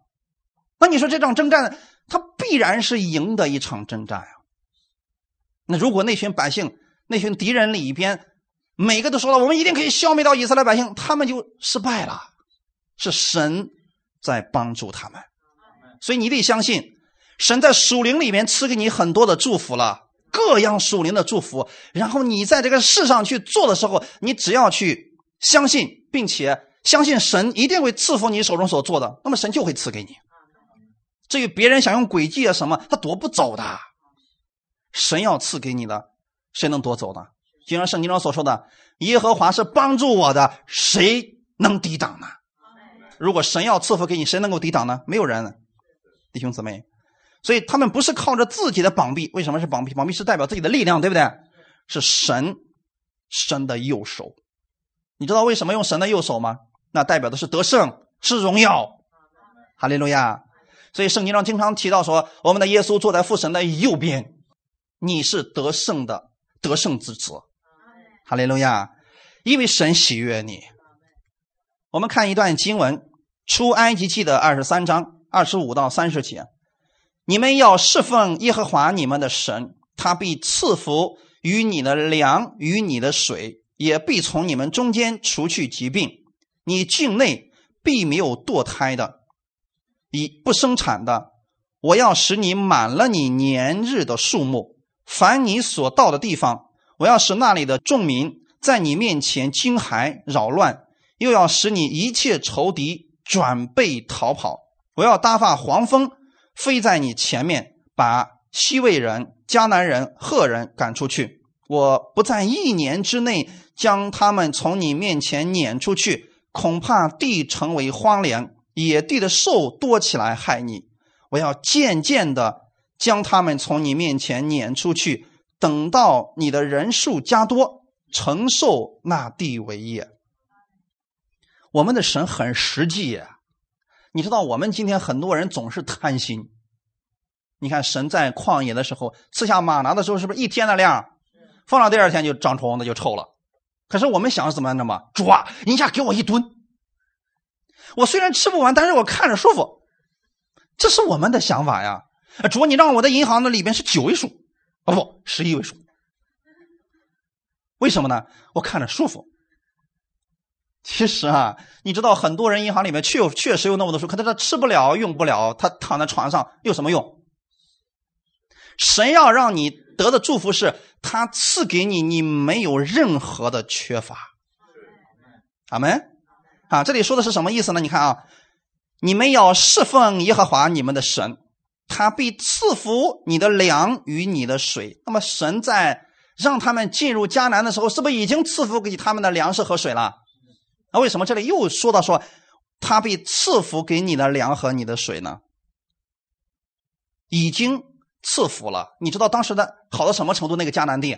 那你说这场征战？他必然是赢得一场征战呀。那如果那群百姓、那群敌人里边，每个都说了，我们一定可以消灭掉以色列百姓，他们就失败了。是神在帮助他们，所以你得相信，神在属灵里面赐给你很多的祝福了，各样属灵的祝福。然后你在这个世上去做的时候，你只要去相信，并且相信神一定会赐福你手中所做的，那么神就会赐给你。至于别人想用诡计啊什么，他夺不走的。神要赐给你的，谁能夺走呢？就像圣经中所说的：“耶和华是帮助我的，谁能抵挡呢？”如果神要赐福给你，谁能够抵挡呢？没有人，弟兄姊妹。所以他们不是靠着自己的膀臂，为什么是膀臂？膀臂是代表自己的力量，对不对？是神神的右手。你知道为什么用神的右手吗？那代表的是得胜，是荣耀。哈利路亚。所以圣经上经常提到说，我们的耶稣坐在父神的右边，你是得胜的得胜之子，哈利路亚！因为神喜悦你。我们看一段经文，出埃及记的二十三章二十五到三十节：你们要侍奉耶和华你们的神，他必赐福于你的粮与你的水，也必从你们中间除去疾病。你境内必没有堕胎的。以不生产的，我要使你满了你年日的数目。凡你所到的地方，我要使那里的众民在你面前惊骇扰乱，又要使你一切仇敌转背逃跑。我要搭发黄蜂飞在你前面，把西魏人、迦南人、赫人赶出去。我不在一年之内将他们从你面前撵出去，恐怕地成为荒凉，野地的兽多起来害你。我要渐渐的将他们从你面前撵出去，等到你的人数加多，承受那地为业。我们的神很实际呀，你知道，我们今天很多人总是贪心。你看，神在旷野的时候赐下马拿的时候，是不是一天的量？放到第二天就长虫子，就臭了。可是我们想是怎么样的嘛？主啊，一下给我一吨，我虽然吃不完，但是我看着舒服。这是我们的想法呀。主，你让我的银行的里边是九位数，哦不，十一位数。为什么呢？我看着舒服。其实啊，你知道，很多人银行里面确确实有那么多书，可是他吃不了，用不了，他躺在床上有什么用？神要让你。得的祝福是他赐给你，你没有任何的缺乏。阿门。啊，这里说的是什么意思呢？你看啊，你们要侍奉耶和华你们的神，他必赐福你的粮与你的水。那么神在让他们进入迦南的时候，是不是已经赐福给他们的粮食和水了？那为什么这里又说到说他被赐福给你的粮和你的水呢？已经。赐福了，你知道当时的好到什么程度？那个迦南地，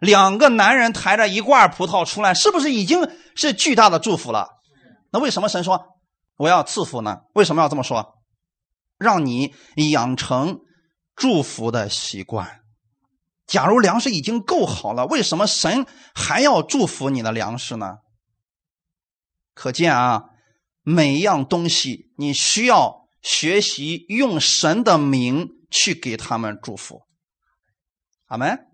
两个男人抬着一罐葡萄出来，是不是已经是巨大的祝福了？那为什么神说我要赐福呢？为什么要这么说？让你养成祝福的习惯。假如粮食已经够好了，为什么神还要祝福你的粮食呢？可见啊，每样东西你需要学习用神的名。去给他们祝福，阿门。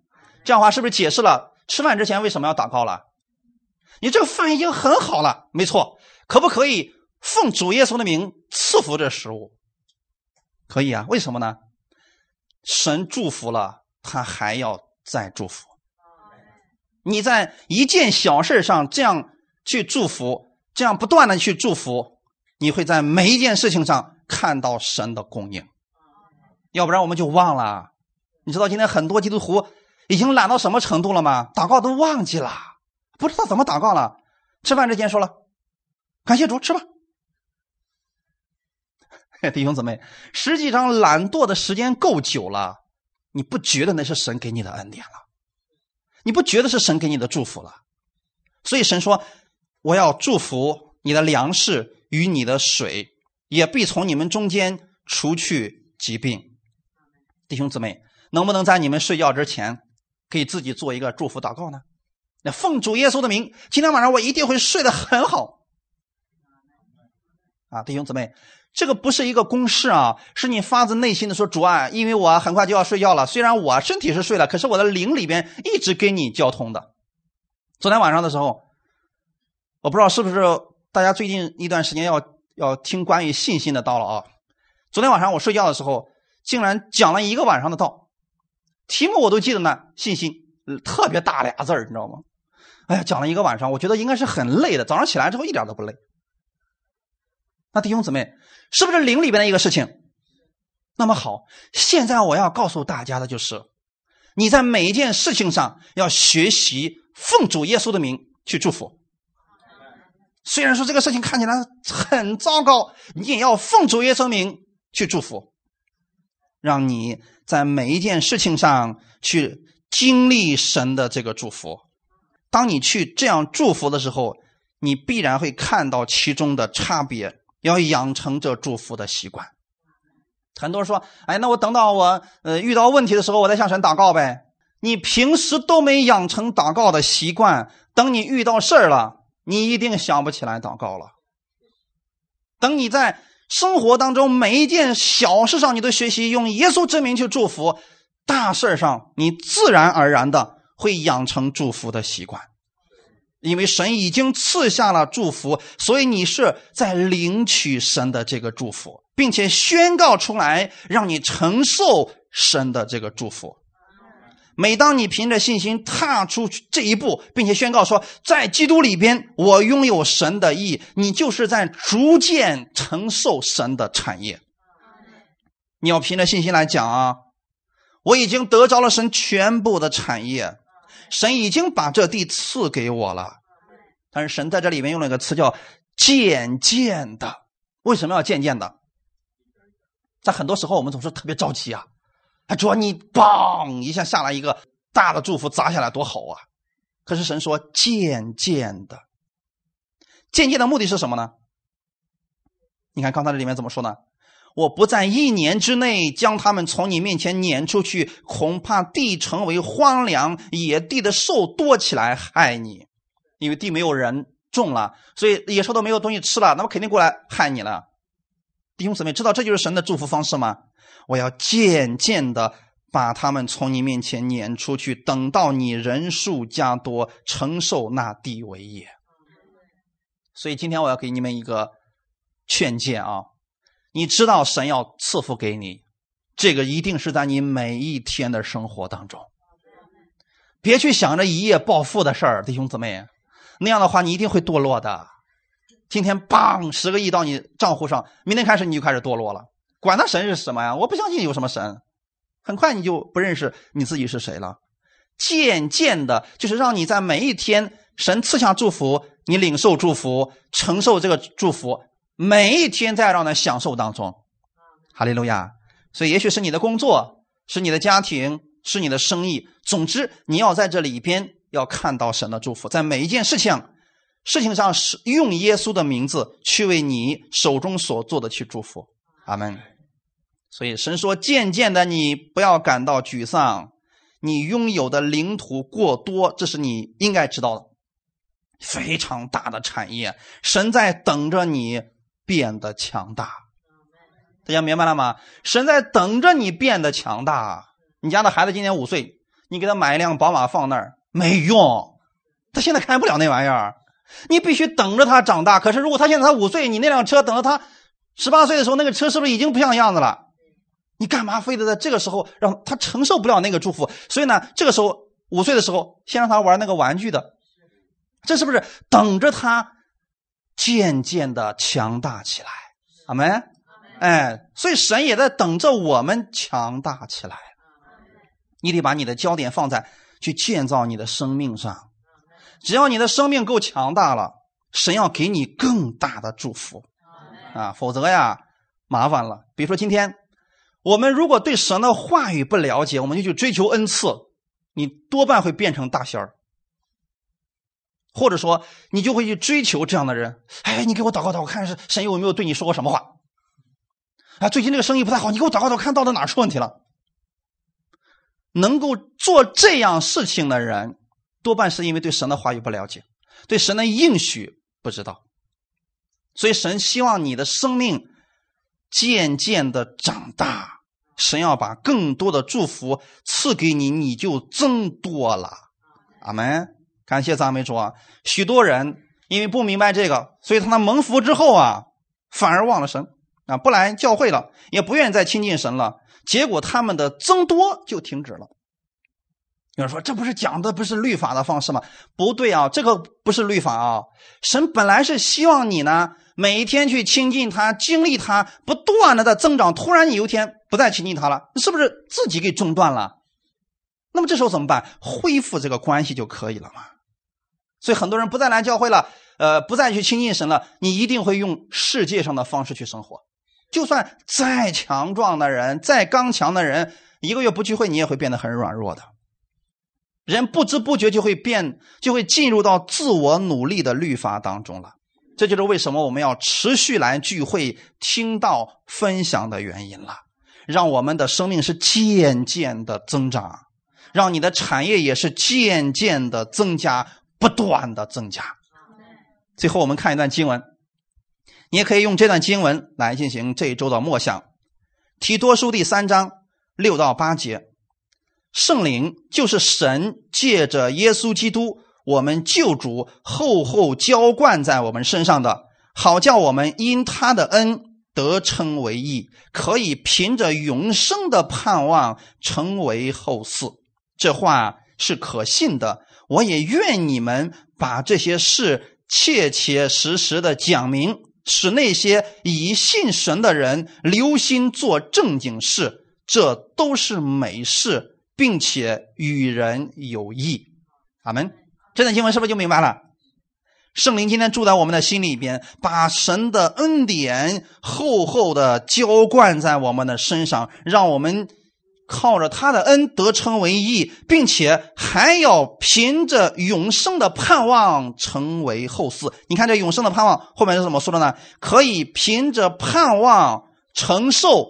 这样的话是不是解释了吃饭之前为什么要祷告了？你这个饭已经很好了，没错。可不可以奉主耶稣的名赐福这食物？可以啊。为什么呢？神祝福了，他还要再祝福。你在一件小事上这样去祝福，这样不断的去祝福，你会在每一件事情上看到神的供应。要不然我们就忘了，你知道今天很多基督徒已经懒到什么程度了吗？祷告都忘记了，不知道怎么祷告了。吃饭之前说了，感谢主，吃吧。弟兄姊妹，实际上懒惰的时间够久了，你不觉得那是神给你的恩典了？你不觉得是神给你的祝福了？所以神说，我要祝福你的粮食与你的水，也必从你们中间除去疾病。弟兄姊妹，能不能在你们睡觉之前，给自己做一个祝福祷告呢？那奉主耶稣的名，今天晚上我一定会睡得很好。啊，弟兄姊妹，这个不是一个公式啊，是你发自内心的说主啊，因为我很快就要睡觉了，虽然我身体是睡了，可是我的灵里边一直跟你交通的。昨天晚上的时候，我不知道是不是大家最近一段时间要要听关于信心的道了啊。昨天晚上我睡觉的时候。竟然讲了一个晚上的道，题目我都记得呢，信心，特别大俩字儿，你知道吗？哎呀，讲了一个晚上，我觉得应该是很累的。早上起来之后一点都不累。那弟兄姊妹，是不是灵里边的一个事情？那么好，现在我要告诉大家的就是，你在每一件事情上要学习奉主耶稣的名去祝福。虽然说这个事情看起来很糟糕，你也要奉主耶稣名去祝福。让你在每一件事情上去经历神的这个祝福。当你去这样祝福的时候，你必然会看到其中的差别。要养成这祝福的习惯。很多人说：“哎，那我等到我呃遇到问题的时候，我再向神祷告呗。”你平时都没养成祷告的习惯，等你遇到事儿了，你一定想不起来祷告了。等你在。生活当中每一件小事上，你都学习用耶稣之名去祝福；大事上，你自然而然的会养成祝福的习惯。因为神已经赐下了祝福，所以你是在领取神的这个祝福，并且宣告出来，让你承受神的这个祝福。每当你凭着信心踏出这一步，并且宣告说，在基督里边我拥有神的义，你就是在逐渐承受神的产业。你要凭着信心来讲啊，我已经得着了神全部的产业，神已经把这地赐给我了。但是神在这里面用了一个词叫“渐渐的”。为什么要渐渐的？在很多时候我们总是特别着急啊！啊，主你嘣一下下来一个大的祝福砸下来多好啊！可是神说“渐渐的”，渐渐的目的是什么呢？你看刚才这里面怎么说呢？我不在一年之内将他们从你面前撵出去，恐怕地成为荒凉，野地的兽多起来害你，因为地没有人种了，所以野兽都没有东西吃了，那么肯定过来害你了。弟兄姊妹，知道这就是神的祝福方式吗？我要渐渐的把他们从你面前撵出去，等到你人数加多，承受那地为业。所以今天我要给你们一个劝诫啊。你知道神要赐福给你，这个一定是在你每一天的生活当中。别去想着一夜暴富的事儿，弟兄姊妹，那样的话你一定会堕落的。今天棒十个亿到你账户上，明天开始你就开始堕落了。管他神是什么呀？我不相信有什么神，很快你就不认识你自己是谁了。渐渐的，就是让你在每一天神赐下祝福，你领受祝福，承受这个祝福。每一天在让人享受当中，哈利路亚。所以，也许是你的工作，是你的家庭，是你的生意。总之，你要在这里边要看到神的祝福，在每一件事情事情上是用耶稣的名字去为你手中所做的去祝福。阿门。所以，神说：“渐渐的，你不要感到沮丧。你拥有的领土过多，这是你应该知道的，非常大的产业。神在等着你。”变得强大，大家明白了吗？神在等着你变得强大。你家的孩子今年五岁，你给他买一辆宝马放那儿没用，他现在开不了那玩意儿。你必须等着他长大。可是如果他现在才五岁，你那辆车等到他十八岁的时候，那个车是不是已经不像样子了？你干嘛非得在这个时候让他承受不了那个祝福？所以呢，这个时候五岁的时候，先让他玩那个玩具的，这是不是等着他？渐渐的强大起来，阿门。哎，所以神也在等着我们强大起来。你得把你的焦点放在去建造你的生命上。只要你的生命够强大了，神要给你更大的祝福啊！否则呀，麻烦了。比如说今天，我们如果对神的话语不了解，我们就去追求恩赐，你多半会变成大仙儿。或者说，你就会去追求这样的人。哎，你给我祷告祷告，看是神有没有对你说过什么话？啊，最近这个生意不太好，你给我祷告祷告，看到底哪出问题了？能够做这样事情的人，多半是因为对神的话语不了解，对神的应许不知道。所以神希望你的生命渐渐的长大，神要把更多的祝福赐给你，你就增多了。阿门。感谢赞美主啊！许多人因为不明白这个，所以他们蒙福之后啊，反而忘了神啊，不来教会了，也不愿意再亲近神了。结果他们的增多就停止了。有人说：“这不是讲的不是律法的方式吗？”不对啊，这个不是律法啊。神本来是希望你呢，每一天去亲近他，经历他，不断的在增长。突然你有一天不再亲近他了，是不是自己给中断了？那么这时候怎么办？恢复这个关系就可以了嘛。所以很多人不再来教会了，呃，不再去亲近神了。你一定会用世界上的方式去生活。就算再强壮的人，再刚强的人，一个月不聚会，你也会变得很软弱的。人不知不觉就会变，就会进入到自我努力的律法当中了。这就是为什么我们要持续来聚会、听到分享的原因了。让我们的生命是渐渐的增长。让你的产业也是渐渐的增加，不断的增加。最后，我们看一段经文，你也可以用这段经文来进行这一周的默想。提多书第三章六到八节，圣灵就是神借着耶稣基督，我们救主厚厚浇灌在我们身上的，好叫我们因他的恩得称为义，可以凭着永生的盼望成为后嗣。这话是可信的，我也愿你们把这些事切切实实的讲明，使那些以信神的人留心做正经事，这都是美事，并且与人有益。阿门。这段经文是不是就明白了？圣灵今天住在我们的心里边，把神的恩典厚厚的浇灌在我们的身上，让我们靠着他的恩得称为义，并且还要凭着永生的盼望成为后嗣。你看这永生的盼望后面是怎么说的呢？可以凭着盼望承受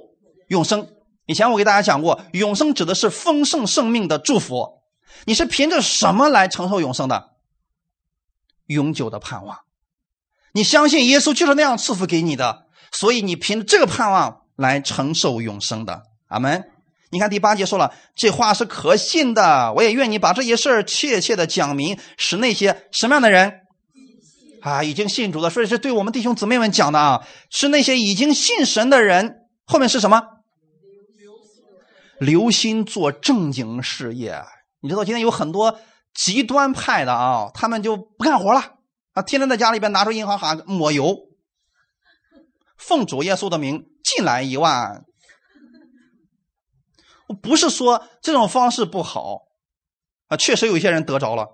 永生。以前我给大家讲过，永生指的是丰盛生命的祝福。你是凭着什么来承受永生的？永久的盼望，你相信耶稣就是那样赐福给你的，所以你凭这个盼望来承受永生的。阿门。你看第八节说了，这话是可信的。我也愿你把这些事儿切切的讲明，使那些什么样的人啊，已经信主的，所以是对我们弟兄姊妹们讲的啊，是那些已经信神的人。后面是什么？留心做正经事业。你知道今天有很多。极端派的啊，他们就不干活了啊，天天在家里边拿出银行卡抹油，奉主耶稣的名进来一万。我不是说这种方式不好啊，确实有一些人得着了，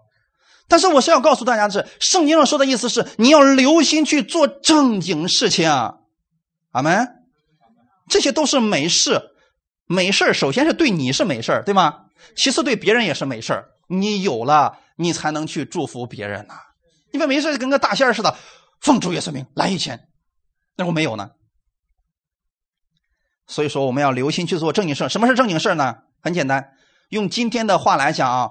但是我是要告诉大家的是，圣经上说的意思是你要留心去做正经事情啊，阿门。这些都是美事，没事首先是对你是没事对吗？其次对别人也是没事你有了，你才能去祝福别人呐。你别没事跟个大仙似的，奉主耶稣名来一千，那我没有呢。所以说，我们要留心去做正经事什么是正经事呢？很简单，用今天的话来讲啊，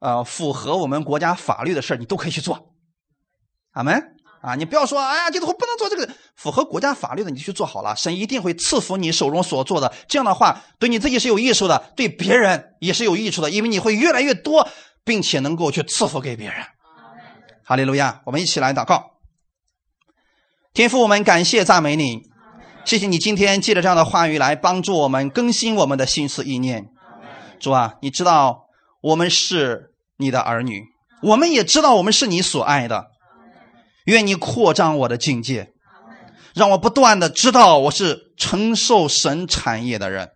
呃，符合我们国家法律的事你都可以去做。阿门啊！你不要说，哎呀，基督徒不能做这个，符合国家法律的你去做好了，神一定会赐福你手中所做的。这样的话，对你自己是有益处的，对别人也是有益处的，因为你会越来越多，并且能够去赐福给别人。哈利路亚！我们一起来祷告。天父，我们感谢赞美你，谢谢你今天借着这样的话语来帮助我们更新我们的心思意念。主啊，你知道我们是你的儿女，我们也知道我们是你所爱的。愿你扩张我的境界，让我不断的知道我是承受神产业的人，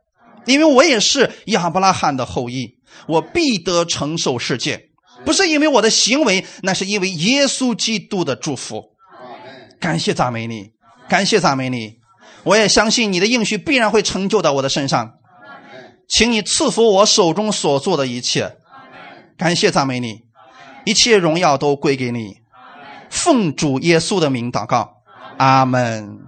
因为我也是亚伯拉罕的后裔，我必得承受世界，不是因为我的行为，那是因为耶稣基督的祝福。感谢赞美你，感谢赞美你，我也相信你的应许必然会成就到我的身上，请你赐福我手中所做的一切。感谢赞美你，一切荣耀都归给你。奉主耶稣的名祷告，阿门。